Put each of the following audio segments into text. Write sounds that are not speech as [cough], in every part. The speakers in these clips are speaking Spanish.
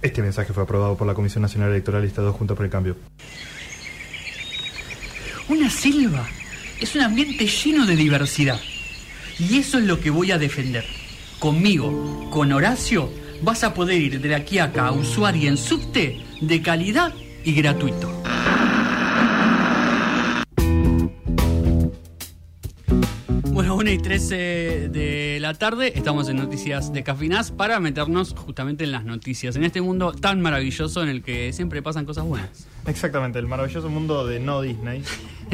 Este mensaje fue aprobado por la Comisión Nacional Electoral y Estado Juntos por el Cambio. Una selva es un ambiente lleno de diversidad. Y eso es lo que voy a defender. Conmigo, con Horacio, vas a poder ir de aquí a acá a usuario en subte de calidad y gratuito. Bueno, 1 y 13 de la tarde, estamos en Noticias de Cafinaz para meternos justamente en las noticias, en este mundo tan maravilloso en el que siempre pasan cosas buenas. Exactamente, el maravilloso mundo de no Disney. [laughs]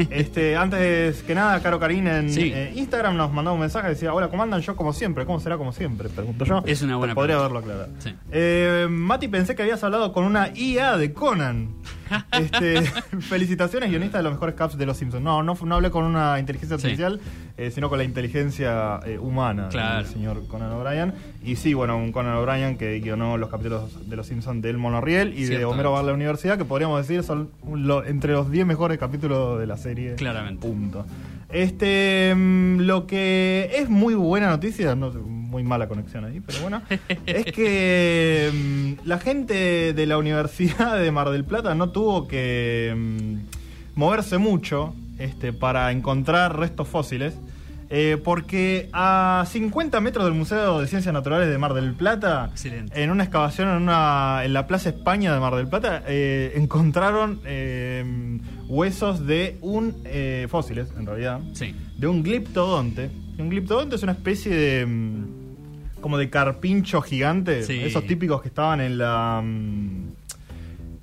Este, antes que nada, Caro Karin en Sí. eh, Instagram nos mandó un mensaje decía, hola, ¿cómo andan? Yo como siempre, ¿cómo será como siempre? Pregunto yo. Es una buena Podría pregunta. haberlo aclarado. Sí. Eh, Mati, pensé que habías hablado con una IA de Conan. [laughs] Este, [laughs] felicitaciones, guionista de los mejores caps de Los Simpsons. No, no, no hablé con una inteligencia Sí. artificial, eh, sino con la inteligencia humana Claro. del señor Conan O'Brien. Y sí, bueno, un Conan O'Brien que guionó los capítulos de Los Simpsons del Monorriel y de. Homero a la universidad, que podríamos decir son lo- entre los 10 mejores capítulos de la serie. Claramente. Punto. Este, mm, lo que es muy buena noticia, no muy mala conexión ahí, pero bueno, [laughs] es que mm, la gente de la Universidad de Mar del Plata no tuvo que mm, moverse mucho este, para encontrar restos fósiles. Eh, porque a 50 metros del Museo de Ciencias Naturales de Mar del Plata, Excelente. en una excavación en, una, en la Plaza España de Mar del Plata, eh, encontraron eh, huesos de un. eh, fósiles, en realidad. Sí. De un gliptodonte. Un gliptodonte es una especie de. mm, como de carpincho gigante. Sí. Esos típicos que estaban en la. mm,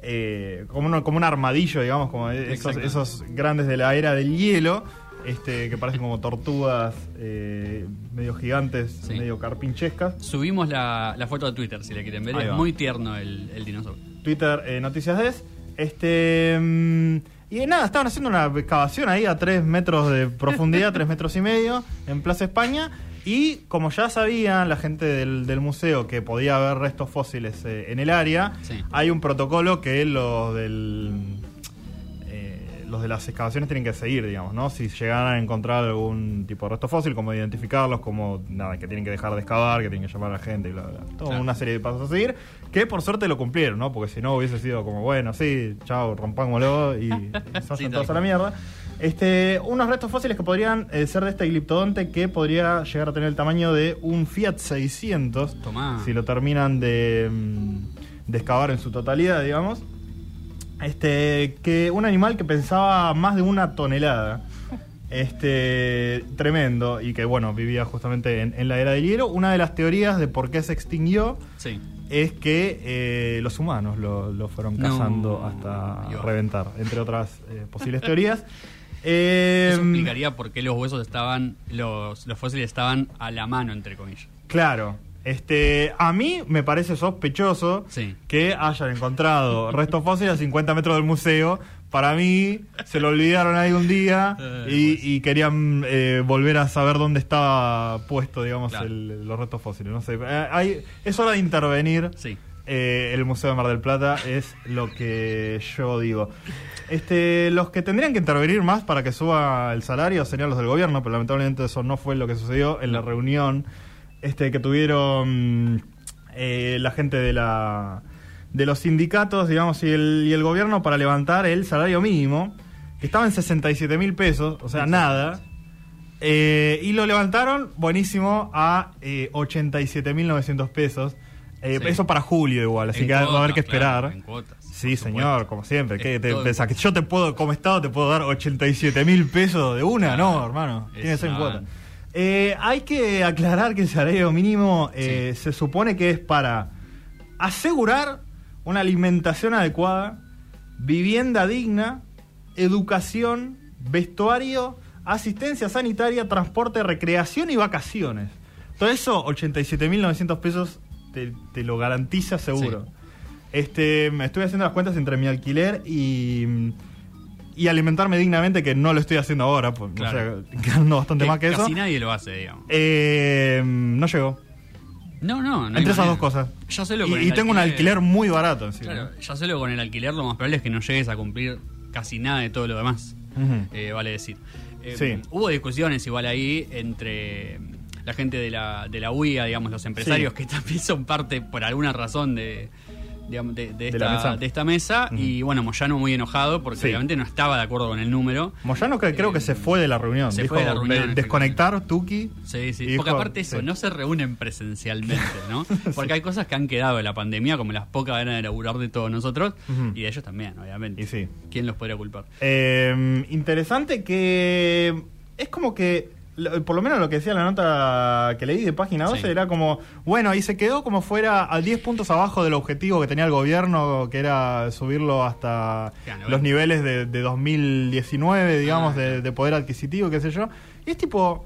eh, como, un, como un armadillo, digamos, como esos, esos grandes de la era del hielo. Este, que parecen como tortugas eh, medio gigantes, Sí. medio carpinchescas. Subimos la, la foto de Twitter si la quieren ver. Es muy tierno el, el dinosaurio. Twitter eh, Noticias Des. Este. mm, y nada, estaban haciendo una excavación ahí a 3 metros de profundidad, [laughs] 3 metros y medio, en Plaza España. Y como ya sabían la gente del, del museo que podía haber restos fósiles eh, en el área, Sí. hay un protocolo que los del. Los de las excavaciones tienen que seguir, digamos, ¿no? Si llegaran a encontrar algún tipo de resto fósil, como identificarlos, como nada, que tienen que dejar de excavar, que tienen que llamar a la gente y bla, bla. Toda Claro. una serie de pasos a seguir, que por suerte lo cumplieron, ¿no? Porque si no hubiese sido como, bueno, sí, chao, rompámoslo y, [laughs] se Sí, todos a la mierda. Este, unos restos fósiles que podrían eh, ser de este gliptodonte que podría llegar a tener el tamaño de un Fiat 600 Tomá. si lo terminan de, mm, de excavar en su totalidad, digamos. Este, que un animal que pesaba más de una tonelada. Este, tremendo, y que bueno, vivía justamente en, en la era del hielo. Una de las teorías de por qué se extinguió Sí. es que eh, los humanos lo, lo fueron No. cazando hasta Dios. reventar, entre otras eh, [laughs] posibles teorías. Eh, Eso explicaría por qué los huesos estaban, los, los fósiles estaban a la mano, entre comillas. Claro. Este, a mí me parece sospechoso Sí. que hayan encontrado restos fósiles a 50 metros del museo. Para mí, se lo olvidaron ahí un día [laughs] Eh, y, y querían eh, volver a saber dónde estaba puesto, digamos, Claro. el- los restos fósiles. No sé. Eh, hay- es hora de intervenir. Sí. Eh, el Museo de Mar del Plata es lo que yo digo. Este, los que tendrían que intervenir más para que suba el salario serían los del gobierno, pero lamentablemente eso no fue lo que sucedió en la reunión este, que tuvieron eh, la gente de la de los sindicatos, digamos, y el, y el gobierno para levantar el salario mínimo, que estaba en 67 mil pesos, o sea, nada. Eh, y lo levantaron, buenísimo, a eh, 87.900 pesos. Eh, Sí. Eso para julio igual, así En que va a haber que esperar. claro, en cuotas, sí, señor, supuesto. como siempre. ¿Qué, Es te todo- pensás que yo te puedo, como Estado, te puedo dar 87 mil pesos de una? Claro, no, hermano, es tiene que ser en cuota. Eh, hay que aclarar que el salario mínimo eh, se supone que es para asegurar una alimentación adecuada, vivienda digna, educación, vestuario, asistencia sanitaria, transporte, recreación y vacaciones. Todo eso, 87.900 pesos, te, te lo garantiza seguro. Este, me estoy haciendo las cuentas entre mi alquiler y, y alimentarme dignamente, que no lo estoy haciendo ahora, porque Claro. o sea, ganando bastante Que más que eso. Casi nadie lo hace, digamos. Eh, no llegó. No, no, no. Entre esas dos cosas. Ya sé lo Y, con y el tengo un alquiler muy barato encima. Claro, ya sé lo con el alquiler, lo más probable es que no llegues a cumplir casi nada de todo lo demás. Eh, vale decir. Eh, Sí. Hubo discusiones igual ahí entre la gente de la, de la UIA, digamos, los empresarios, Sí. que también son parte, por alguna razón, de, digamos, de, de esta, mesa. de esta mesa. Y bueno, Moyano muy enojado porque Sí. obviamente no estaba de acuerdo con el número. Moyano que creo que se fue de la reunión. se Dijo, fue de la reunión, "Ve- desconectar, Tuki. Sí, sí. Porque aparte eso, sí. no se reúnen presencialmente, ¿no? [laughs] Porque hay cosas que han quedado de la pandemia, como las pocas ganas de laburar de todos nosotros, y de ellos también, obviamente. Y sí. ¿Quién los podría culpar? Eh, interesante que es como que, por lo menos lo que decía la nota que leí de página 12, Sí. era como, bueno, y se quedó como fuera a 10 puntos abajo del objetivo que tenía el gobierno, que era subirlo hasta Claro, los niveles de, de 2019, digamos, Ah, de, de poder adquisitivo, qué sé yo. Y es tipo...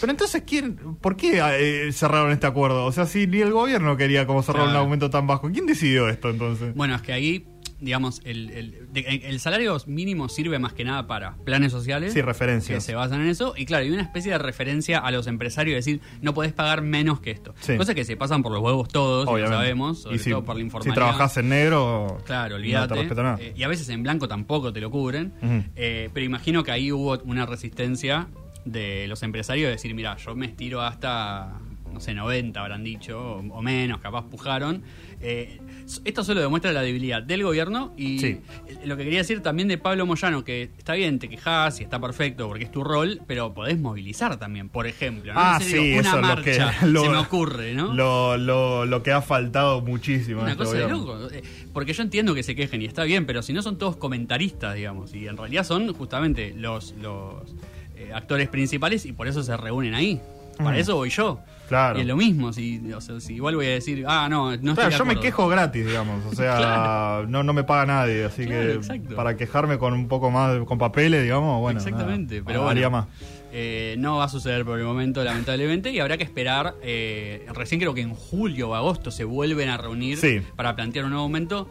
Pero entonces, ¿quién, ¿por qué eh, cerraron este acuerdo? O sea, si ni el gobierno quería como cerrar un aumento tan bajo, ¿quién decidió esto entonces? Bueno, es que ahí, digamos, el, el, salario mínimo sirve más que nada para planes sociales. Sí, referencias. Que se basan en eso. Y claro, hay una especie de referencia a los empresarios, decir, no podés pagar menos que esto. Sí. Cosas que se pasan por los huevos todos, Obviamente. lo sabemos, sobre y si, todo por la si informalidad. trabajas en negro, Claro, no olvídate. te respeto nada. Eh, y a veces en blanco tampoco te lo cubren. Eh, pero imagino que ahí hubo una resistencia de los empresarios de decir, mira, yo me estiro hasta, no sé, 90 habrán dicho, o, o menos, capaz pujaron. Eh, esto solo demuestra la debilidad del gobierno y Sí. lo que quería decir también de Pablo Moyano, que está bien, te quejas y está perfecto porque es tu rol, pero podés movilizar también, por ejemplo. ¿no? Ah, serio, sí, una eso es lo marcha, que- lo- se me ocurre, ¿no? Lo, lo, lo que ha faltado muchísimo. Una este cosa de loco. Eh, Porque yo entiendo que se quejen y está bien, pero si no son todos comentaristas, digamos. Y en realidad son justamente los, los eh, actores principales y por eso se reúnen ahí. Para Mm. eso voy yo. Claro. Y es lo mismo. Si, o sea, si igual voy a decir, ah, no, no estoy Claro, de yo me quejo gratis, digamos. O [laughs] sea, Claro. no, no me paga nadie. Así Claro, que exacto. para quejarme con un poco más, con papeles, digamos, bueno. Exactamente, nada, pero bueno, haría más. eh, no va a suceder por el momento, lamentablemente, y habrá que esperar. eh, recién creo que en julio o agosto se vuelven a reunir Sí. para plantear un nuevo aumento.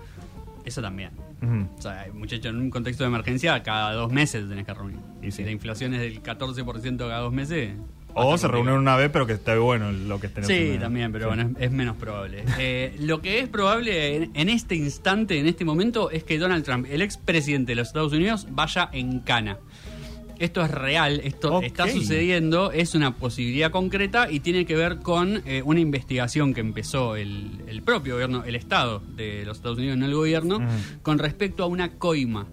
Eso también. O sea, muchachos, en un contexto de emergencia, cada dos meses te tenés que reunir. Y sí. si la inflación es del 14% cada dos meses. O se reúnen una vez, pero que esté bueno lo que estén Sí, también, pero Sí. bueno, es, es menos probable. Eh, lo que es probable en, en este instante, en este momento, es que Donald Trump, el expresidente de los Estados Unidos, vaya en cana. Esto es real, esto está sucediendo, es una posibilidad concreta y tiene que ver con eh, una investigación que empezó el, el propio gobierno, el Estado de los Estados Unidos, no el gobierno, con respecto a una coima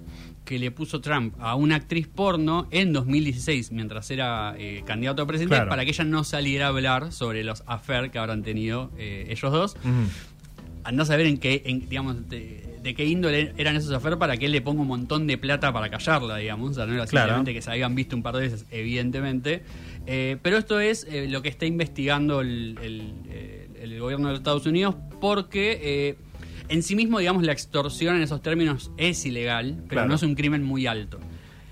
que le puso Trump a una actriz porno en 2016, mientras era eh, candidato a presidente, Claro. para que ella no saliera a hablar sobre los affairs que habrán tenido eh, ellos dos. Andás a ver en qué, en, digamos, de, de qué índole eran esos affairs para que él le ponga un montón de plata para callarla, digamos. O sea, no era Claro. simplemente que se habían visto un par de veces, evidentemente. Eh, pero esto es lo que está investigando el, el, el gobierno de los Estados Unidos porque... eh, en sí mismo, digamos, la extorsión en esos términos es ilegal, pero Claro. no es un crimen muy alto.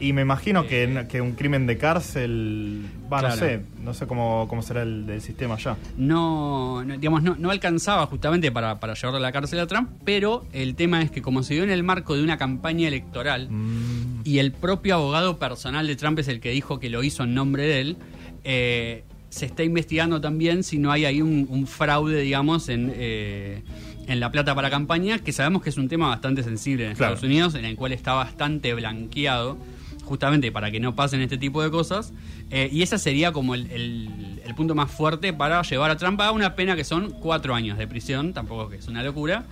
Y me imagino que, que un crimen de cárcel, no sé, no sé cómo, cómo será el del sistema allá. no, no, digamos, no, no alcanzaba justamente para, para llevarlo a la cárcel a Trump, pero el tema es que como se dio en el marco de una campaña electoral Mm, y el propio abogado personal de Trump es el que dijo que lo hizo en nombre de él, eh, se está investigando también si no hay ahí un, un fraude, digamos, en, eh, en la plata para campaña, que sabemos que es un tema bastante sensible en Claro. Estados Unidos, en el cual está bastante blanqueado, justamente para que no pasen este tipo de cosas. Eh, y ese sería como el, el- el punto más fuerte para llevar a Trump a una pena que son cuatro años de prisión, tampoco que es una locura.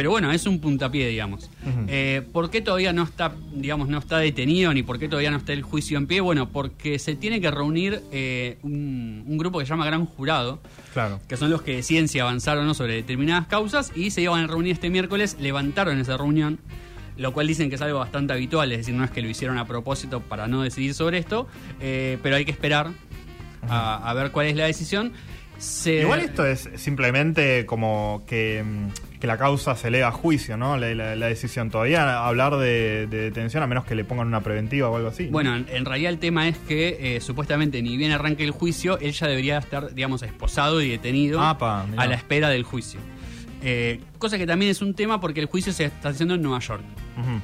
Pero bueno, es un puntapié, digamos. Eh, ¿Por qué todavía no está, digamos, no está detenido ni por qué todavía no está el juicio en pie? Bueno, porque se tiene que reunir eh, un, un grupo que se llama Gran Jurado, claro. que son los que deciden si avanzaron o no sobre determinadas causas y se iban a reunir este miércoles, levantaron esa reunión, lo cual dicen que es algo bastante habitual, es decir, no es que lo hicieron a propósito para no decidir sobre esto, eh, pero hay que esperar a, a ver cuál es la decisión. Se- Igual esto es simplemente como que, mm, que la causa se eleva a juicio, ¿no? La, la- la decisión. Todavía hablar de, de detención a menos que le pongan una preventiva o algo así. ¿no? Bueno, en, en realidad el tema es que eh, supuestamente ni bien arranque el juicio, él ya debería estar, digamos, esposado y detenido Apa, mirá. a la espera del juicio. Eh, cosa que también es un tema porque el juicio se está haciendo en Nueva York.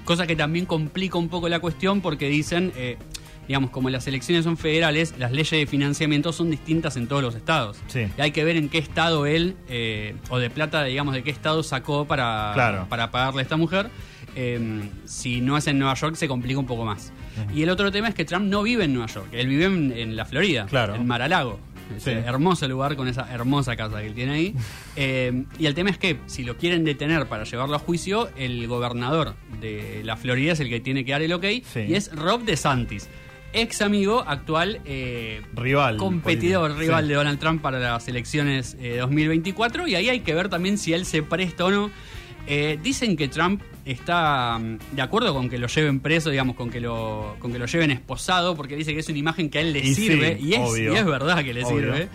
Cosa que también complica un poco la cuestión porque dicen, eh, digamos, como las elecciones son federales, las leyes de financiamiento son distintas en todos los estados. Sí. Y hay que ver en qué estado él, eh, o de plata, digamos, de qué estado sacó para, Claro. para pagarle a esta mujer. Eh, si no es en Nueva York, se complica un poco más. Y el otro tema es que Trump no vive en Nueva York, él vive en, en la Florida, Claro. en Mar-a-Lago. ese hermoso lugar con esa hermosa casa que él tiene ahí. [laughs] Eh, y el tema es que si lo quieren detener para llevarlo a juicio, el gobernador de la Florida es el que tiene que dar el ok, y es Rob DeSantis ex amigo, actual eh, rival, competidor, rival de Donald Trump para las elecciones 2024. Y ahí hay que ver también si él se presta o no eh, dicen que Trump está mm, de acuerdo con que lo lleven preso, digamos, con que lo, con que lo lleven esposado, porque dice que es una imagen que a él le sirve, y, es, verdad que le sirve.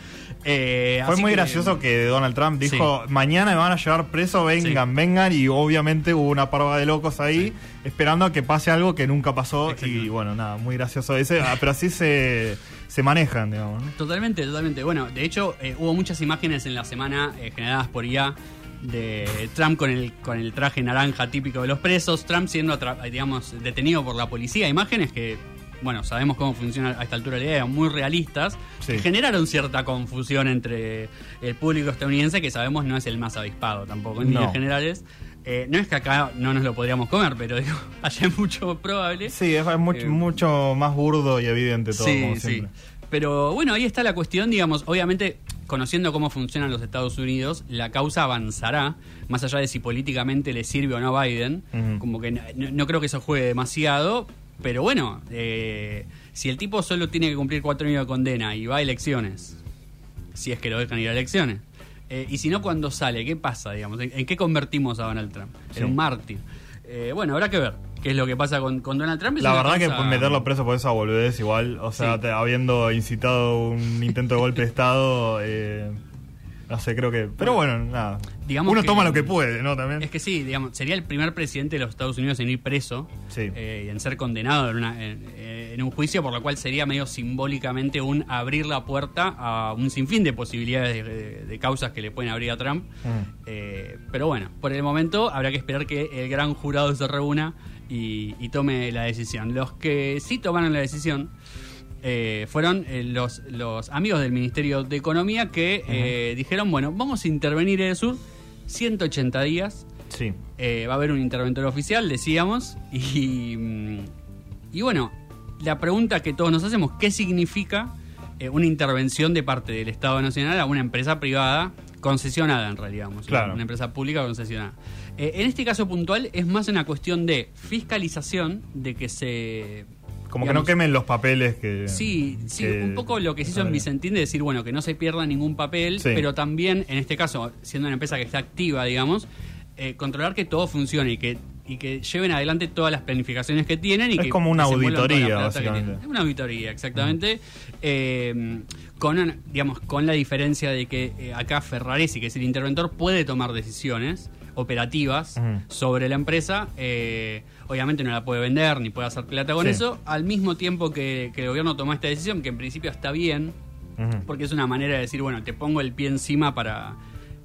Eh, Fue muy gracioso que Donald Trump dijo, mañana me van a llevar preso, vengan, vengan, y obviamente hubo una parva de locos ahí, esperando a que pase algo que nunca pasó, y bueno, nada, muy gracioso ese, ah, pero así se se manejan, digamos. Totalmente, totalmente. Bueno, de hecho, eh, hubo muchas imágenes en la semana generadas por IA de Trump con el, con el traje naranja típico de los presos, Trump siendo, digamos, detenido por la policía. Imágenes que, bueno, sabemos cómo funciona a esta altura la idea, muy realistas, que generaron cierta confusión entre el público estadounidense, que sabemos no es el más avispado tampoco en líneas generales. Eh, no es que acá no nos lo podríamos comer, pero digo, [laughs] allá es mucho probable. Sí, es, mucho, eh, mucho más burdo y evidente todo. Sí, sí. Pero bueno, ahí está la cuestión, digamos, obviamente conociendo cómo funcionan los Estados Unidos, la causa avanzará, más allá de si políticamente le sirve o no a Biden. Como que no, creo que eso juegue demasiado, pero bueno, eh, si el tipo solo tiene que cumplir cuatro años de condena y va a elecciones, si es que lo dejan ir a elecciones, eh, y si no, cuando sale, ¿qué pasa, digamos? ¿En, qué convertimos a Donald Trump? En un mártir. Eh, bueno, habrá que ver qué es lo que pasa con, Donald Trump. la verdad que meterlo preso por esa boludez igual, o sea, habiendo incitado un intento de golpe de Estado, eh, no sé, creo que... Pero bueno, nada. Digamos Uno toma lo que puede, ¿no? También. Es que sí, digamos, sería el primer presidente de los Estados Unidos en ir preso eh, y en ser condenado en, una, en, un juicio, por lo cual sería medio simbólicamente un abrir la puerta a un sinfín de posibilidades de, causas que le pueden abrir a Trump. Mm. Eh, pero bueno, por el momento habrá que esperar que el gran jurado se reúna y, tome la decisión. Los que sí tomaron la decisión eh, fueron eh, los, los amigos del Ministerio de Economía que eh, dijeron, bueno, vamos a intervenir en el sur 180 días. Sí. va a haber un interventor oficial, decíamos. Y, mm, y bueno, la pregunta que todos nos hacemos, ¿qué significa una intervención de parte del Estado Nacional a una empresa privada concesionada en realidad, claro. una empresa pública concesionada? Eh, en este caso puntual es más una cuestión de fiscalización, de que se... Como que no quemen los papeles que... Sí, sí, un poco lo que se hizo en Vicentín de decir, bueno, que no se pierda ningún papel, pero también, en este caso, siendo una empresa que está activa, digamos, eh, controlar que todo funcione y que y que lleven adelante todas las planificaciones que tienen y es como una auditoría básicamente. es una auditoría exactamente. Eh, con digamos con la diferencia de que acá Ferraresi que es el interventor puede tomar decisiones operativas sobre la empresa. Eh, obviamente no la puede vender ni puede hacer plata con eso. Al mismo tiempo que, el gobierno tomó esta decisión, que en principio está bien, porque es una manera de decir, bueno, te pongo el pie encima para,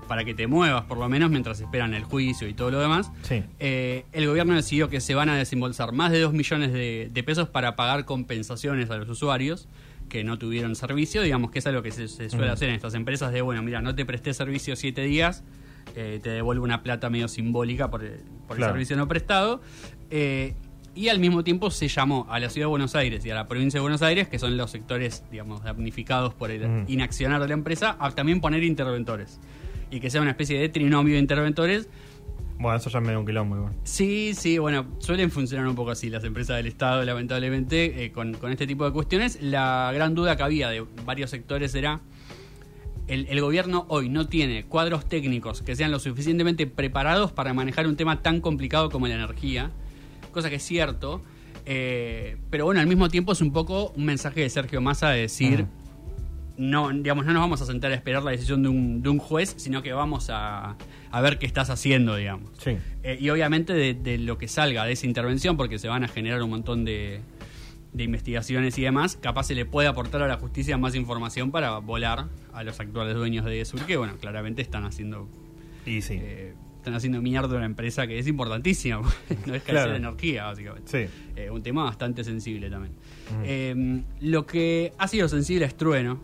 para que te muevas, por lo menos mientras esperan el juicio y todo lo demás. Eh, el gobierno decidió que se van a desembolsar más de 2 millones de, pesos para pagar compensaciones a los usuarios que no tuvieron servicio, digamos que es algo que se, suele hacer en estas empresas de, bueno, mira, no te presté servicio siete días, eh, te devuelve una plata medio simbólica por el, servicio no prestado. Eh, y al mismo tiempo se llamó a la ciudad de Buenos Aires y a la provincia de Buenos Aires, que son los sectores, digamos, damnificados por el inaccionar de la empresa, a también poner interventores. Y que sea una especie de trinomio de interventores. Bueno, eso ya me da un quilombo igual. Sí, sí, bueno, suelen funcionar un poco así las empresas del Estado, lamentablemente, eh, con, con este tipo de cuestiones. La gran duda que había de varios sectores era el, gobierno hoy no tiene cuadros técnicos que sean lo suficientemente preparados para manejar un tema tan complicado como la energía, cosa que es cierto, eh, pero bueno, al mismo tiempo es un poco un mensaje de Sergio Massa de decir, no, digamos, no nos vamos a sentar a esperar la decisión de un, de un juez, sino que vamos a, a, ver qué estás haciendo, digamos. Eh, y obviamente de lo que salga de esa intervención, porque se van a generar un montón de, de investigaciones y demás, capaz se le puede aportar a la justicia más información para volar a los actuales dueños de Sur, que bueno, claramente están haciendo... Y sí. Eh, están haciendo mierda una empresa que es importantísima, [laughs] no es que de energía, básicamente. Sí. Eh, un tema bastante sensible también. Eh, lo que ha sido sensible es Trueno.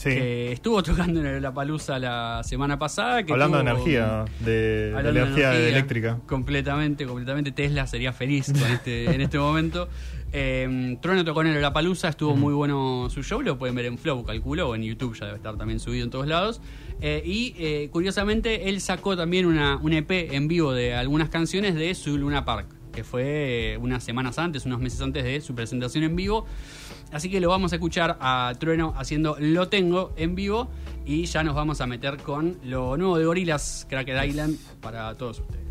Sí. que estuvo [laughs] tocando en la palusa la semana pasada. Que Hablando de energía, de, Hablando de energía eléctrica. Completamente, completamente. Tesla sería feliz con [laughs] este, en este momento. Eh, Trueno tocó en la palusa, estuvo muy bueno su show, lo pueden ver en Flow, calculo, o en YouTube, ya debe estar también subido en todos lados. Eh, y eh, curiosamente, él sacó también una, un EP en vivo de algunas canciones de su Luna Park, que fue eh, unas semanas antes, unos meses antes de su presentación en vivo. Así que lo vamos a escuchar a Trueno haciendo Lo Tengo en vivo y ya nos vamos a meter con lo nuevo de Gorilas, Cracked Island, para todos ustedes.